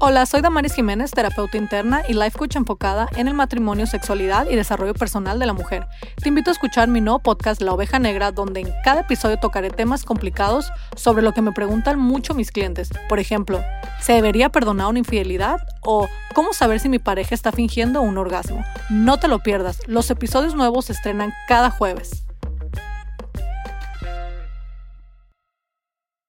Hola, soy Damaris Jiménez, terapeuta interna y life coach enfocada en el matrimonio, sexualidad y desarrollo personal de la mujer. Te invito a escuchar mi nuevo podcast La Oveja Negra, donde en cada episodio tocaré temas complicados sobre lo que me preguntan mucho mis clientes. Por ejemplo, ¿se debería perdonar una infidelidad? ¿O cómo saber si mi pareja está fingiendo un orgasmo? No te lo pierdas, los episodios nuevos se estrenan cada jueves.